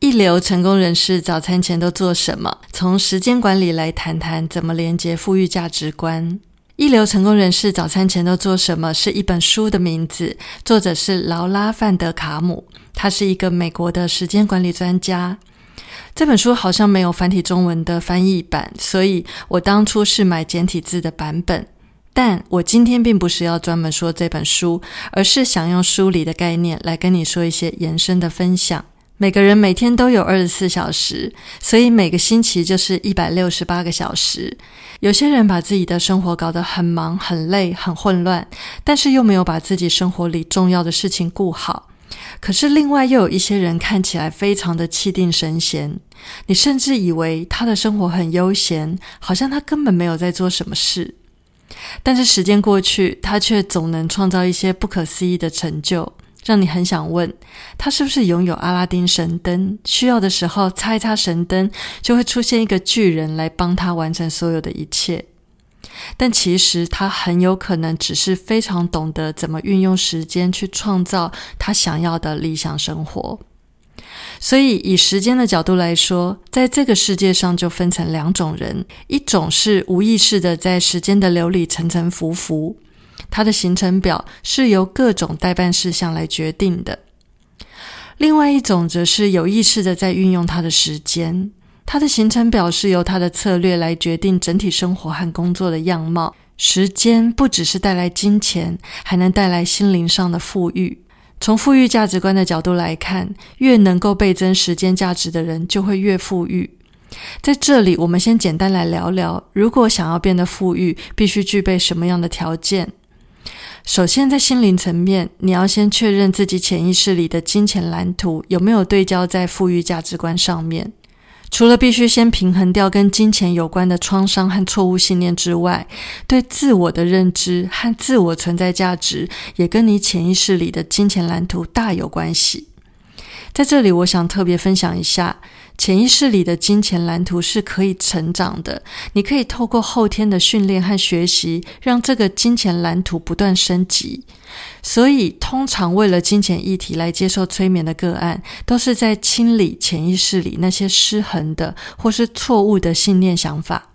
一流成功人士早餐前都做什么？从时间管理来谈谈怎么连接富裕价值观。一流成功人士早餐前都做什么？是一本书的名字，作者是劳拉范德卡姆，他是一个美国的时间管理专家。这本书好像没有繁体中文的翻译版，所以我当初是买简体字的版本。但我今天并不是要专门说这本书，而是想用书里的概念来跟你说一些延伸的分享。每个人每天都有二十四小时，所以每个星期就是一百六十八个小时。有些人把自己的生活搞得很忙、很累、很混乱，但是又没有把自己生活里重要的事情顾好。可是另外又有一些人看起来非常的气定神闲，你甚至以为他的生活很悠闲，好像他根本没有在做什么事。但是时间过去，他却总能创造一些不可思议的成就，让你很想问他是不是拥有阿拉丁神灯？需要的时候擦一擦神灯，就会出现一个巨人来帮他完成所有的一切。但其实他很有可能只是非常懂得怎么运用时间去创造他想要的理想生活。所以，以时间的角度来说，在这个世界上就分成两种人：一种是无意识的在时间的流里沉沉浮浮，他的行程表是由各种代办事项来决定的；另外一种则是有意识的在运用他的时间，他的行程表是由他的策略来决定整体生活和工作的样貌。时间不只是带来金钱，还能带来心灵上的富裕。从富裕价值观的角度来看，越能够倍增时间价值的人，就会越富裕。在这里，我们先简单来聊聊，如果想要变得富裕，必须具备什么样的条件？首先，在心灵层面，你要先确认自己潜意识里的金钱蓝图有没有对焦在富裕价值观上面。除了必须先平衡掉跟金钱有关的创伤和错误信念之外，对自我的认知和自我存在价值也跟你潜意识里的金钱蓝图大有关系。在这里，我想特别分享一下。潜意识里的金钱蓝图是可以成长的，你可以透过后天的训练和学习，让这个金钱蓝图不断升级。所以，通常为了金钱议题来接受催眠的个案，都是在清理潜意识里那些失衡的或是错误的信念想法。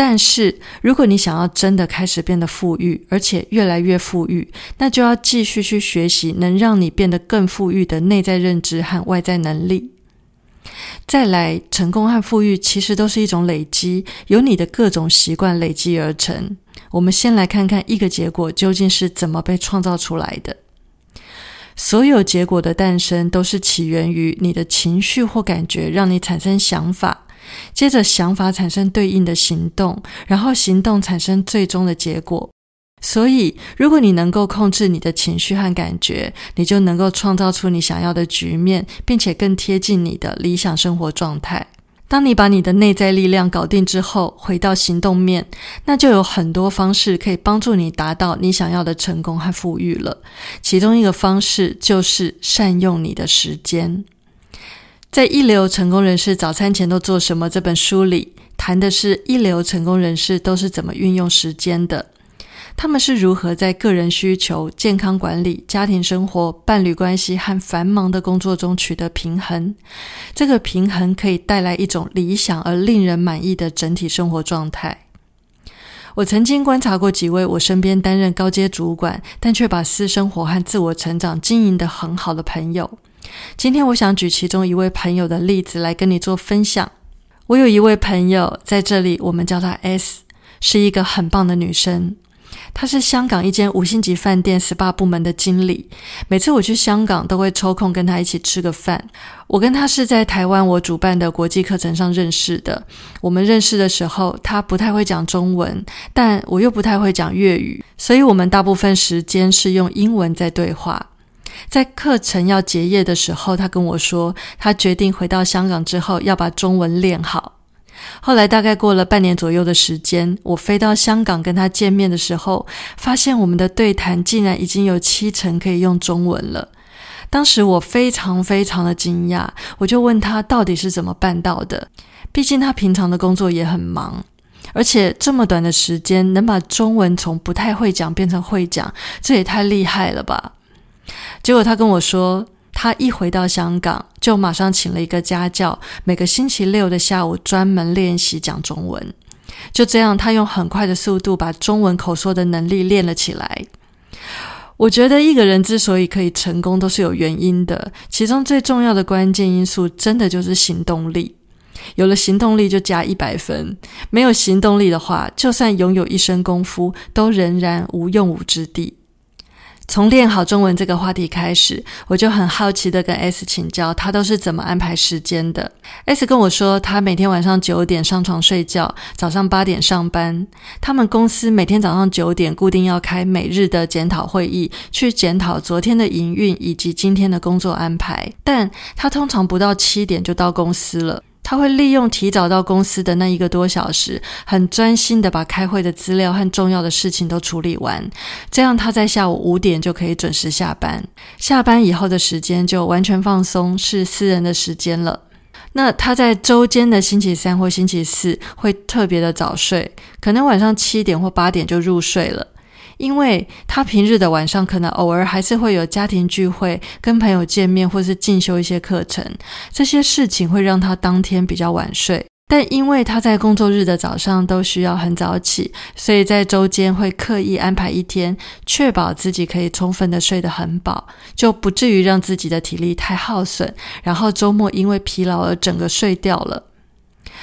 但是，如果你想要真的开始变得富裕，而且越来越富裕，那就要继续去学习能让你变得更富裕的内在认知和外在能力。再来，成功和富裕其实都是一种累积，由你的各种习惯累积而成。我们先来看看一个结果究竟是怎么被创造出来的。所有结果的诞生都是起源于你的情绪或感觉，让你产生想法，接着想法产生对应的行动，然后行动产生最终的结果。所以，如果你能够控制你的情绪和感觉，你就能够创造出你想要的局面，并且更贴近你的理想生活状态。当你把你的内在力量搞定之后，回到行动面，那就有很多方式可以帮助你达到你想要的成功和富裕了。其中一个方式就是善用你的时间。在《一流成功人士早餐前都做什么》这本书里，谈的是一流成功人士都是怎么运用时间的。他们是如何在个人需求、健康管理、家庭生活、伴侣关系和繁忙的工作中取得平衡？这个平衡可以带来一种理想而令人满意的整体生活状态。我曾经观察过几位我身边担任高阶主管，但却把私生活和自我成长经营得很好的朋友。今天，我想举其中一位朋友的例子来跟你做分享。我有一位朋友在这里，我们叫她 S，是一个很棒的女生。她是香港一间五星级饭店 SPA 部门的经理。每次我去香港，都会抽空跟她一起吃个饭。我跟她是在台湾我主办的国际课程上认识的。我们认识的时候，她不太会讲中文，但我又不太会讲粤语，所以我们大部分时间是用英文在对话。在课程要结业的时候，他跟我说，他决定回到香港之后要把中文练好。后来大概过了半年左右的时间，我飞到香港跟他见面的时候，发现我们的对谈竟然已经有七成可以用中文了。当时我非常非常的惊讶，我就问他到底是怎么办到的。毕竟他平常的工作也很忙，而且这么短的时间能把中文从不太会讲变成会讲，这也太厉害了吧！结果他跟我说。他一回到香港，就马上请了一个家教，每个星期六的下午专门练习讲中文。就这样，他用很快的速度把中文口说的能力练了起来。我觉得一个人之所以可以成功，都是有原因的。其中最重要的关键因素，真的就是行动力。有了行动力，就加一百分；没有行动力的话，就算拥有一身功夫，都仍然无用武之地。从练好中文这个话题开始，我就很好奇的跟 S 请教，他都是怎么安排时间的。S 跟我说，他每天晚上九点上床睡觉，早上八点上班。他们公司每天早上九点固定要开每日的检讨会议，去检讨昨天的营运以及今天的工作安排。但他通常不到七点就到公司了。他会利用提早到公司的那一个多小时，很专心的把开会的资料和重要的事情都处理完，这样他在下午五点就可以准时下班。下班以后的时间就完全放松，是私人的时间了。那他在周间的星期三或星期四会特别的早睡，可能晚上七点或八点就入睡了。因为他平日的晚上可能偶尔还是会有家庭聚会、跟朋友见面，或是进修一些课程，这些事情会让他当天比较晚睡。但因为他在工作日的早上都需要很早起，所以在周间会刻意安排一天，确保自己可以充分的睡得很饱，就不至于让自己的体力太耗损，然后周末因为疲劳而整个睡掉了。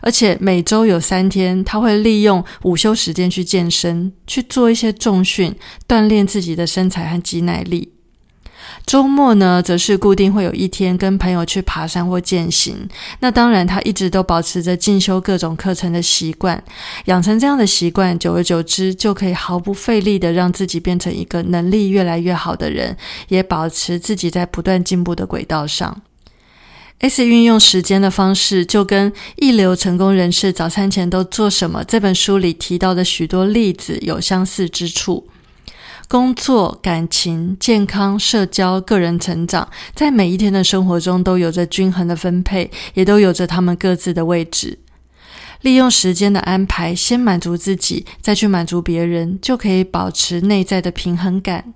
而且每周有三天，他会利用午休时间去健身，去做一些重训，锻炼自己的身材和肌耐力。周末呢，则是固定会有一天跟朋友去爬山或健行。那当然，他一直都保持着进修各种课程的习惯，养成这样的习惯，久而久之，就可以毫不费力的让自己变成一个能力越来越好的人，也保持自己在不断进步的轨道上。S 运用时间的方式，就跟一流成功人士早餐前都做什么这本书里提到的许多例子有相似之处。工作、感情、健康、社交、个人成长，在每一天的生活中都有着均衡的分配，也都有着他们各自的位置。利用时间的安排，先满足自己，再去满足别人，就可以保持内在的平衡感。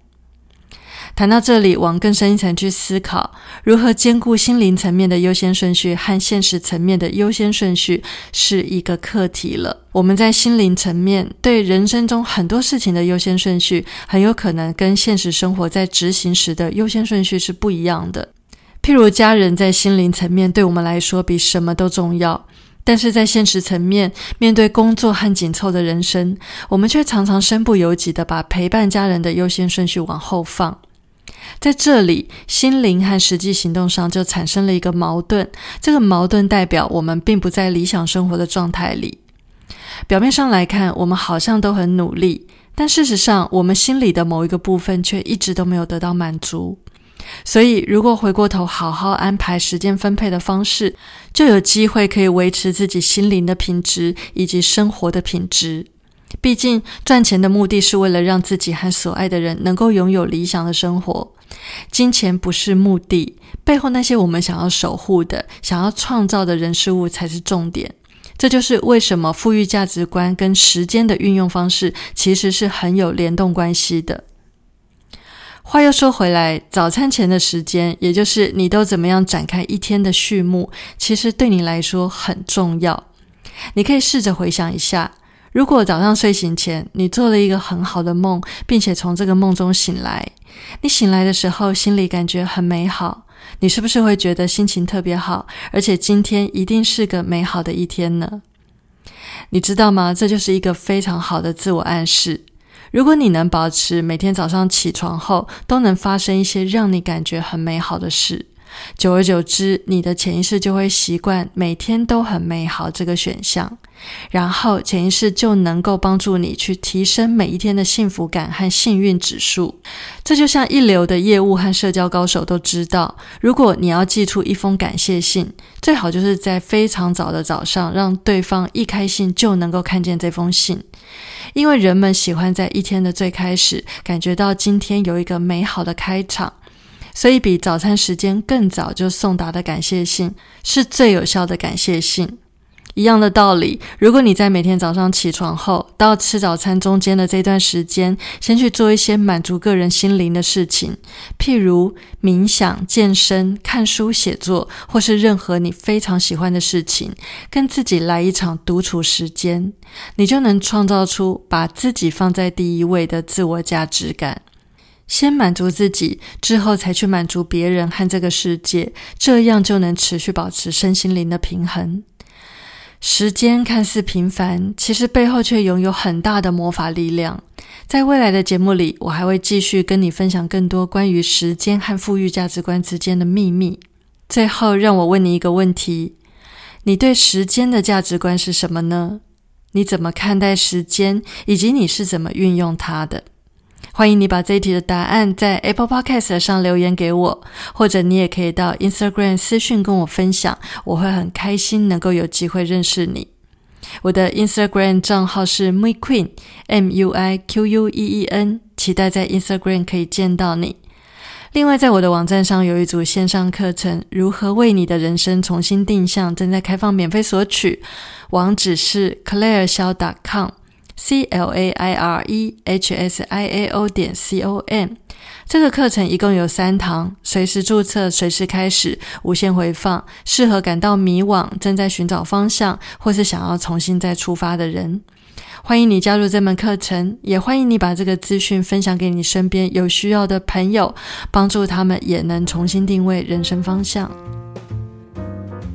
谈到这里，往更深一层去思考，如何兼顾心灵层面的优先顺序和现实层面的优先顺序，是一个课题了。我们在心灵层面对人生中很多事情的优先顺序，很有可能跟现实生活在执行时的优先顺序是不一样的。譬如家人在心灵层面对我们来说比什么都重要，但是在现实层面，面对工作和紧凑的人生，我们却常常身不由己的把陪伴家人的优先顺序往后放。在这里，心灵和实际行动上就产生了一个矛盾。这个矛盾代表我们并不在理想生活的状态里。表面上来看，我们好像都很努力，但事实上，我们心里的某一个部分却一直都没有得到满足。所以，如果回过头好好安排时间分配的方式，就有机会可以维持自己心灵的品质以及生活的品质。毕竟，赚钱的目的是为了让自己和所爱的人能够拥有理想的生活。金钱不是目的，背后那些我们想要守护的、想要创造的人事物才是重点。这就是为什么富裕价值观跟时间的运用方式其实是很有联动关系的。话又说回来，早餐前的时间，也就是你都怎么样展开一天的序幕，其实对你来说很重要。你可以试着回想一下。如果早上睡醒前你做了一个很好的梦，并且从这个梦中醒来，你醒来的时候心里感觉很美好，你是不是会觉得心情特别好，而且今天一定是个美好的一天呢？你知道吗？这就是一个非常好的自我暗示。如果你能保持每天早上起床后都能发生一些让你感觉很美好的事，久而久之，你的潜意识就会习惯每天都很美好这个选项，然后潜意识就能够帮助你去提升每一天的幸福感和幸运指数。这就像一流的业务和社交高手都知道，如果你要寄出一封感谢信，最好就是在非常早的早上，让对方一开信就能够看见这封信，因为人们喜欢在一天的最开始感觉到今天有一个美好的开场。所以，比早餐时间更早就送达的感谢信是最有效的感谢信。一样的道理，如果你在每天早上起床后到吃早餐中间的这段时间，先去做一些满足个人心灵的事情，譬如冥想、健身、看书、写作，或是任何你非常喜欢的事情，跟自己来一场独处时间，你就能创造出把自己放在第一位的自我价值感。先满足自己，之后才去满足别人和这个世界，这样就能持续保持身心灵的平衡。时间看似平凡，其实背后却拥有很大的魔法力量。在未来的节目里，我还会继续跟你分享更多关于时间和富裕价值观之间的秘密。最后，让我问你一个问题：你对时间的价值观是什么呢？你怎么看待时间，以及你是怎么运用它的？欢迎你把这一题的答案在 Apple Podcast 上留言给我，或者你也可以到 Instagram 私讯跟我分享，我会很开心能够有机会认识你。我的 Instagram 账号是 MuiQueen，M U I Q U E E N，期待在 Instagram 可以见到你。另外，在我的网站上有一组线上课程，《如何为你的人生重新定向》，正在开放免费索取，网址是 ClaireXiao.com。C l a i r e h s i a o 点 c o m，这个课程一共有三堂，随时注册，随时开始，无限回放，适合感到迷惘、正在寻找方向，或是想要重新再出发的人。欢迎你加入这门课程，也欢迎你把这个资讯分享给你身边有需要的朋友，帮助他们也能重新定位人生方向。